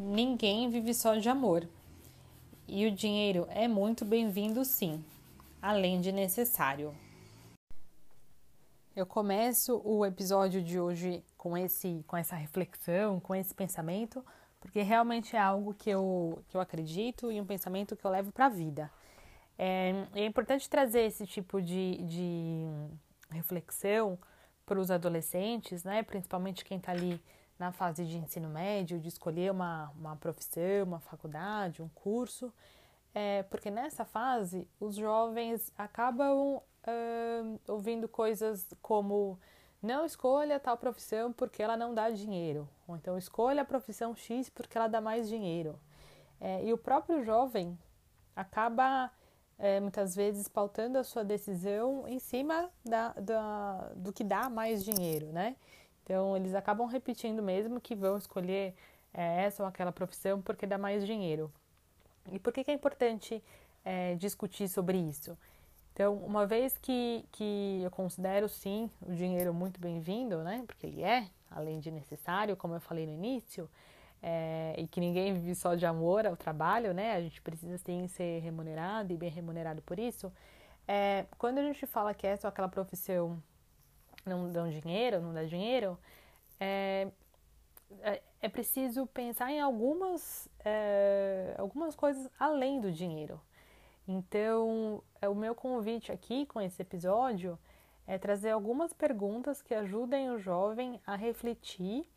Ninguém vive só de amor. E o dinheiro é muito bem-vindo, sim, além de necessário. Eu começo o episódio de hoje com esse, com essa reflexão, com esse pensamento, porque realmente é algo que eu, que eu acredito e um pensamento que eu levo para a vida. É, é importante trazer esse tipo de, de reflexão para os adolescentes, né? Principalmente quem está ali na fase de ensino médio, de escolher uma, uma profissão, uma faculdade, um curso, é, porque nessa fase os jovens acabam ouvindo coisas como não escolha tal profissão porque ela não dá dinheiro, ou então escolha a profissão X porque ela dá mais dinheiro. É, e o próprio jovem acaba é, muitas vezes pautando a sua decisão em cima da, da, do que dá mais dinheiro, né? Então, eles acabam repetindo mesmo que vão escolher é, essa ou aquela profissão porque dá mais dinheiro. E por que, que é importante é, discutir sobre isso? Então, uma vez que, que eu considero sim o dinheiro muito bem-vindo, né? Porque ele é, além de necessário, como eu falei no início, é, e que ninguém vive só de amor ao trabalho, né? A gente precisa sim ser remunerado e bem remunerado por isso. É, quando a gente fala que essa ou aquela profissão não dão dinheiro, não dá dinheiro, é, é, é preciso pensar em algumas, é, algumas coisas além do dinheiro. Então, é o meu convite aqui com esse episódio é trazer algumas perguntas que ajudem o jovem a refletir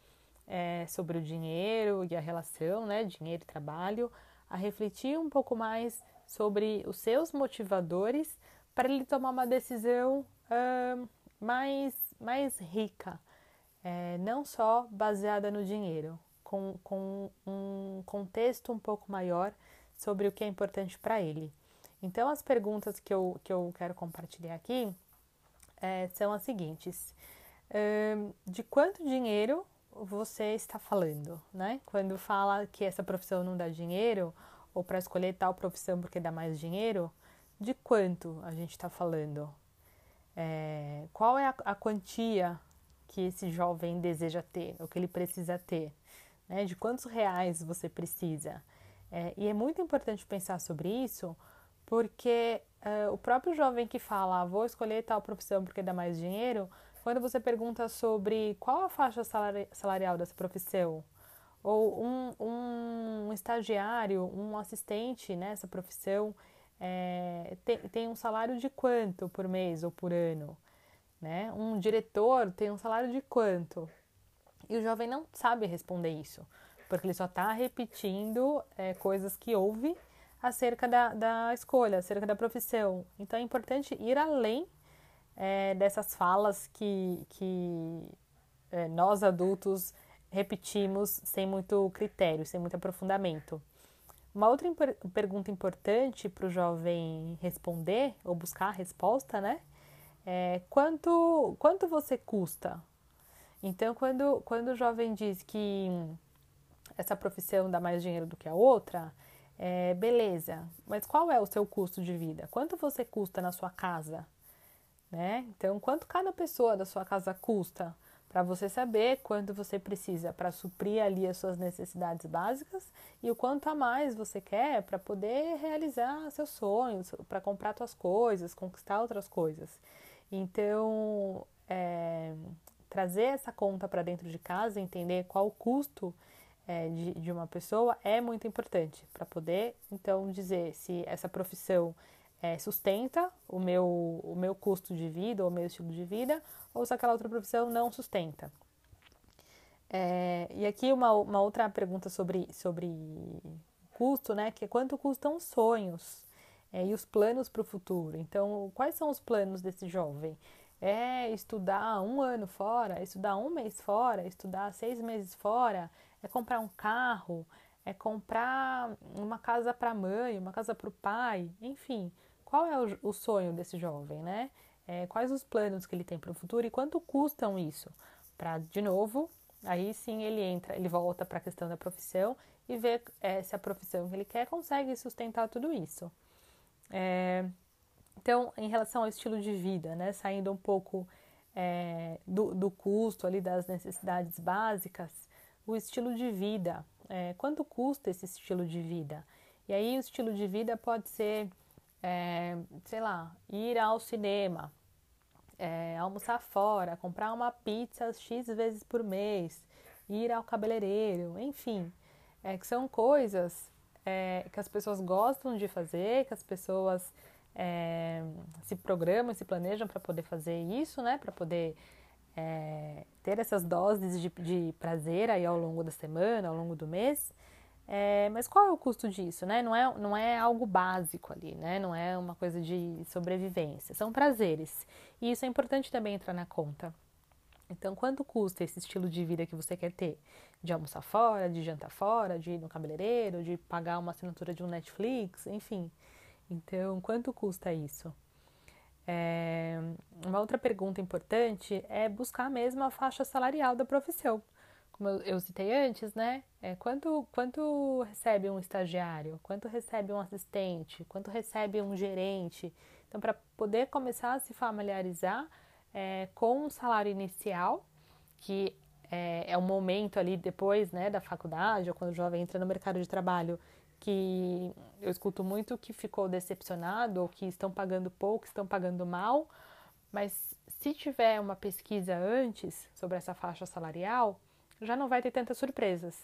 é, sobre o dinheiro e a relação, né, dinheiro e trabalho, a refletir um pouco mais sobre os seus motivadores para ele tomar uma decisão mais, mais rica, é, não só baseada no dinheiro, com, com um contexto um pouco maior sobre o que é importante para ele. Então, as perguntas que eu, que eu quero compartilhar aqui é, são as seguintes: de quanto dinheiro você está falando, né? Quando fala que essa profissão não dá dinheiro, ou para escolher tal profissão porque dá mais dinheiro, de quanto a gente está falando? É, qual é a, a, quantia que esse jovem deseja ter, o que ele precisa ter, né? de quantos reais você precisa. É, e é muito importante pensar sobre isso, porque é, o próprio jovem que fala, ah, vou escolher tal profissão porque dá mais dinheiro, quando você pergunta sobre qual a faixa salari salarial dessa profissão, ou um, um estagiário, um assistente nessa profissão, é, tem, tem um salário de quanto por mês ou por ano? Né? Um diretor tem um salário de quanto? E o jovem não sabe responder isso, porque ele só está repetindo é, coisas que ouve acerca da, da escolha, acerca da profissão. Então é importante ir além é, dessas falas que, que é, nós adultos repetimos sem muito critério, sem muito aprofundamento. Uma outra imp pergunta importante para o jovem responder ou buscar a resposta, né? É quanto, quanto você custa? Então, quando, quando o jovem diz que essa profissão dá mais dinheiro do que a outra, é, beleza, mas qual é o seu custo de vida? Quanto você custa na sua casa? Né? Então, quanto cada pessoa da sua casa custa? Para você saber quanto você precisa para suprir ali as suas necessidades básicas e o quanto a mais você quer para poder realizar seus sonhos, para comprar suas coisas, conquistar outras coisas. Então, é, trazer essa conta para dentro de casa, entender qual o custo é, de, de uma pessoa é muito importante para poder, então, dizer se essa profissão é, sustenta o meu, o meu custo de vida ou o meu estilo de vida, ou se aquela outra profissão não sustenta. É, e aqui uma, uma outra pergunta sobre, sobre custo, né? Que é quanto custam os sonhos é, e os planos para o futuro. Então, quais são os planos desse jovem? É estudar um ano fora, estudar um mês fora, estudar seis meses fora, é comprar um carro, é comprar uma casa para a mãe, uma casa para o pai, enfim. Qual é o, o sonho desse jovem, né? É, quais os planos que ele tem para o futuro e quanto custam isso? Para, de novo, aí sim ele entra, ele volta para a questão da profissão e vê é, se a profissão que ele quer consegue sustentar tudo isso. É, então, em relação ao estilo de vida, né, saindo um pouco é, do, do custo ali das necessidades básicas, o estilo de vida, é, quanto custa esse estilo de vida? E aí o estilo de vida pode ser, é, sei lá, ir ao cinema, é, almoçar fora, comprar uma pizza X vezes por mês, ir ao cabeleireiro, enfim, é, que são coisas é, que as pessoas gostam de fazer, que as pessoas é, se programam, se planejam para poder fazer isso, né? Para poder é, ter essas doses de, de, prazer aí ao longo da semana, ao longo do mês. É, mas qual é o custo disso, né? Não é, não é algo básico ali, né? Não é uma coisa de sobrevivência. São prazeres. E isso é importante também entrar na conta. Então, quanto custa esse estilo de vida que você quer ter? De almoçar fora, de jantar fora, de ir no cabeleireiro, de pagar uma assinatura de um Netflix, enfim. Então, quanto custa isso? É, uma outra pergunta importante é buscar mesmo a faixa salarial da profissão. Como eu, citei antes, né? É, quanto, quanto recebe um estagiário? Quanto recebe um assistente? Quanto recebe um gerente? Então, para poder começar a se familiarizar é, com um salário inicial, que é, é o momento ali depois né, da faculdade, ou quando o jovem entra no mercado de trabalho, que eu escuto muito que ficou decepcionado ou que estão pagando pouco, estão pagando mal, mas se tiver uma pesquisa antes sobre essa faixa salarial, já não vai ter tantas surpresas,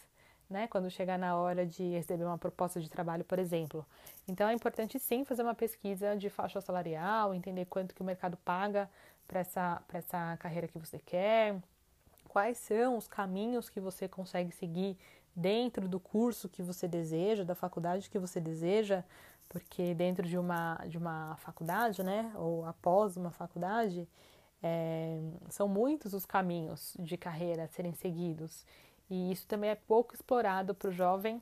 né? Quando chegar na hora de receber uma proposta de trabalho, por exemplo. Então é importante sim fazer uma pesquisa de faixa salarial, entender quanto que o mercado paga para essa, essa carreira que você quer, quais são os caminhos que você consegue seguir dentro do curso que você deseja, da faculdade que você deseja, porque dentro de uma, de uma faculdade, né, ou após uma faculdade, é, são muitos os caminhos de carreira a serem seguidos. E isso também é pouco explorado para o jovem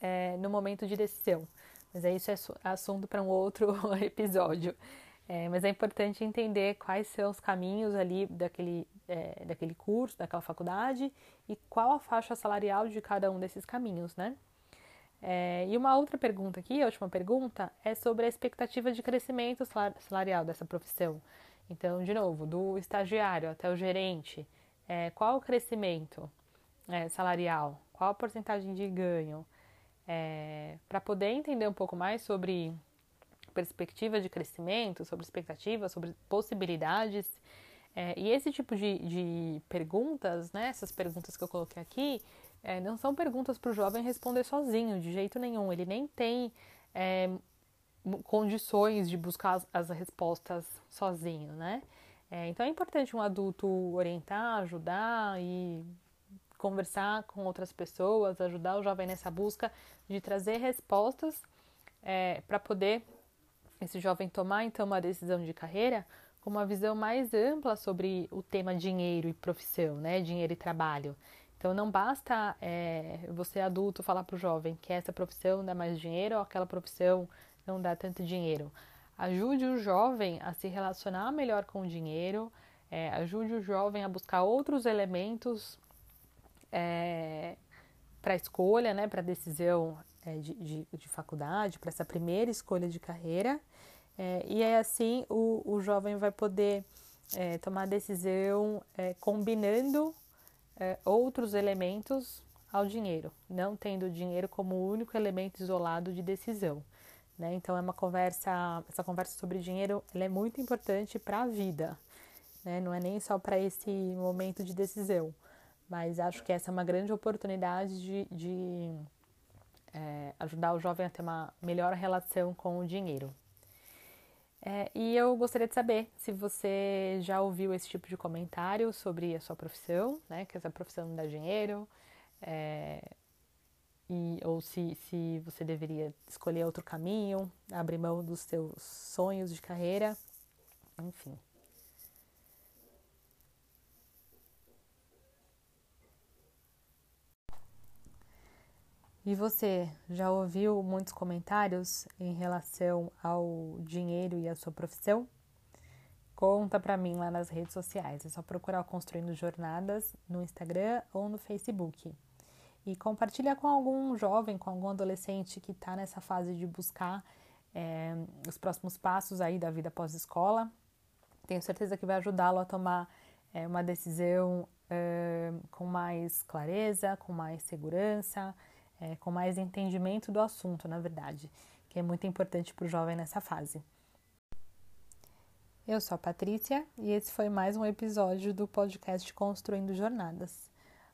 é, no momento de decisão. Mas é isso é assunto para um outro episódio. É, mas é importante entender quais são os caminhos ali daquele, é, daquele curso, daquela faculdade e qual a faixa salarial de cada um desses caminhos, né? É, e uma outra pergunta aqui, a última pergunta, é sobre a expectativa de crescimento salarial dessa profissão. Então, de novo, do estagiário até o gerente, é, qual o crescimento é, salarial? Qual a porcentagem de ganho? É, Para poder entender um pouco mais sobre perspectiva de crescimento, sobre expectativas, sobre possibilidades. É, e esse tipo de, de, perguntas, né, essas perguntas que eu coloquei aqui, é, não são perguntas para o jovem responder sozinho, de jeito nenhum. Ele nem tem é, condições de buscar as, as respostas sozinho, né? É, então é importante um adulto orientar, ajudar e conversar com outras pessoas, ajudar o jovem nessa busca de trazer respostas é, para poder esse jovem tomar então uma decisão de carreira com uma visão mais ampla sobre o tema dinheiro e profissão, né? Dinheiro e trabalho. Então não basta é, você adulto falar para o jovem que essa profissão dá mais dinheiro ou aquela profissão não dá tanto dinheiro. Ajude o jovem a se relacionar melhor com o dinheiro, é, ajude o jovem a buscar outros elementos é, para escolha, né, para decisão é, de, de, de, faculdade, para essa primeira escolha de carreira. É, e aí assim o, o jovem vai poder é, tomar decisão é, combinando é, outros elementos ao dinheiro, não tendo o dinheiro como único elemento isolado de decisão. Né? Então é uma conversa, essa conversa sobre dinheiro, é muito importante para a vida, né? Não é nem só para esse momento de decisão, mas acho que essa é uma grande oportunidade de, de é, ajudar o jovem a ter uma melhor relação com o dinheiro. É, e eu gostaria de saber se você já ouviu esse tipo de comentário sobre a sua profissão, né? Que essa profissão não dá dinheiro, é, e, ou se, se você deveria escolher outro caminho, abrir mão dos seus sonhos de carreira, enfim. E você já ouviu muitos comentários em relação ao dinheiro e à sua profissão? Conta para mim lá nas redes sociais. É só procurar Construindo Jornadas no Instagram ou no Facebook. E compartilha com algum jovem, com algum adolescente que está nessa fase de buscar é, os próximos passos aí da vida pós-escola. Tenho certeza que vai ajudá-lo a tomar é, uma decisão uh, com mais clareza, com mais segurança, é, com mais entendimento do assunto, na verdade, que é muito importante para o jovem nessa fase. Eu sou a Patrícia e esse foi mais um episódio do podcast Construindo Jornadas.